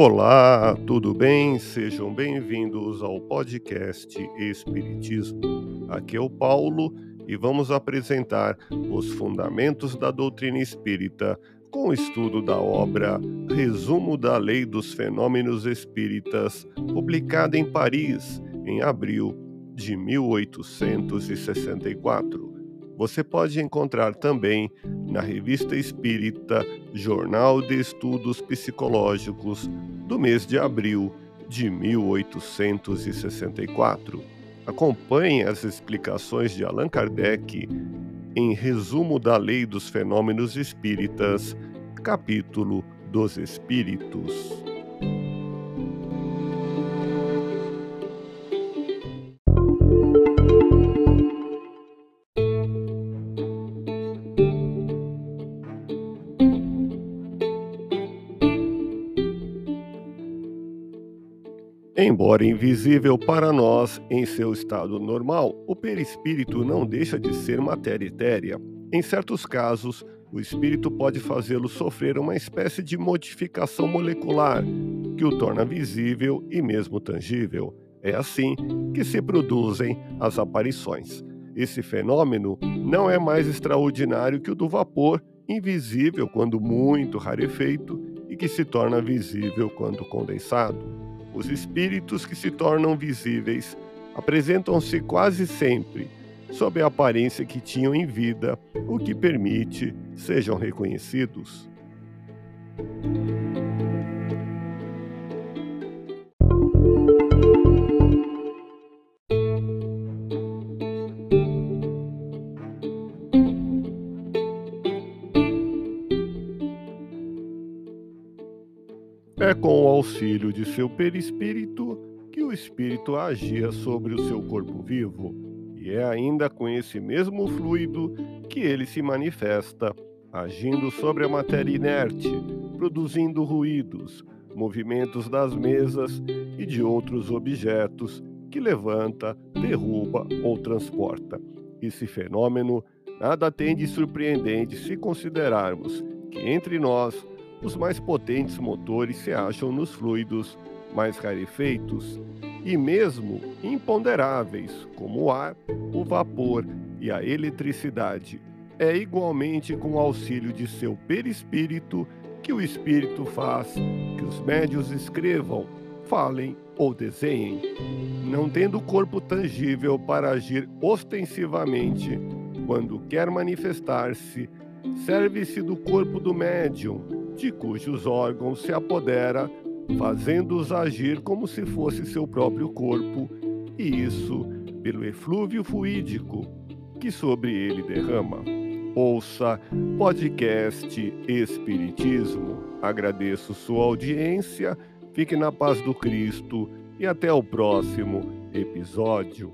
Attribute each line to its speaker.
Speaker 1: Olá, tudo bem? Sejam bem-vindos ao podcast Espiritismo. Aqui é o Paulo e vamos apresentar os fundamentos da doutrina espírita com o estudo da obra Resumo da Lei dos Fenômenos Espíritas, publicada em Paris em abril de 1864. Você pode encontrar também na Revista Espírita Jornal de Estudos Psicológicos do mês de abril de 1864. Acompanhe as explicações de Allan Kardec em Resumo da Lei dos Fenômenos Espíritas, capítulo dos Espíritos. Embora invisível para nós em seu estado normal, o perispírito não deixa de ser matéria etérea. Em certos casos, o espírito pode fazê-lo sofrer uma espécie de modificação molecular que o torna visível e mesmo tangível. É assim que se produzem as aparições. Esse fenômeno não é mais extraordinário que o do vapor, invisível quando muito rarefeito e que se torna visível quando condensado. Os espíritos que se tornam visíveis apresentam-se quase sempre sob a aparência que tinham em vida, o que permite sejam reconhecidos. É com o auxílio de seu perispírito que o espírito agia sobre o seu corpo vivo, e é ainda com esse mesmo fluido que ele se manifesta, agindo sobre a matéria inerte, produzindo ruídos, movimentos das mesas e de outros objetos que levanta, derruba ou transporta. Esse fenômeno nada tem de surpreendente se considerarmos que entre nós os mais potentes motores se acham nos fluidos mais rarefeitos e mesmo imponderáveis, como o ar, o vapor e a eletricidade. É igualmente com o auxílio de seu perispírito que o espírito faz que os médios escrevam, falem ou desenhem. Não tendo corpo tangível para agir ostensivamente, quando quer manifestar-se, serve-se do corpo do médium de cujos órgãos se apodera, fazendo-os agir como se fosse seu próprio corpo, e isso pelo eflúvio fluídico que sobre ele derrama. Ouça podcast Espiritismo. Agradeço sua audiência, fique na paz do Cristo e até o próximo episódio.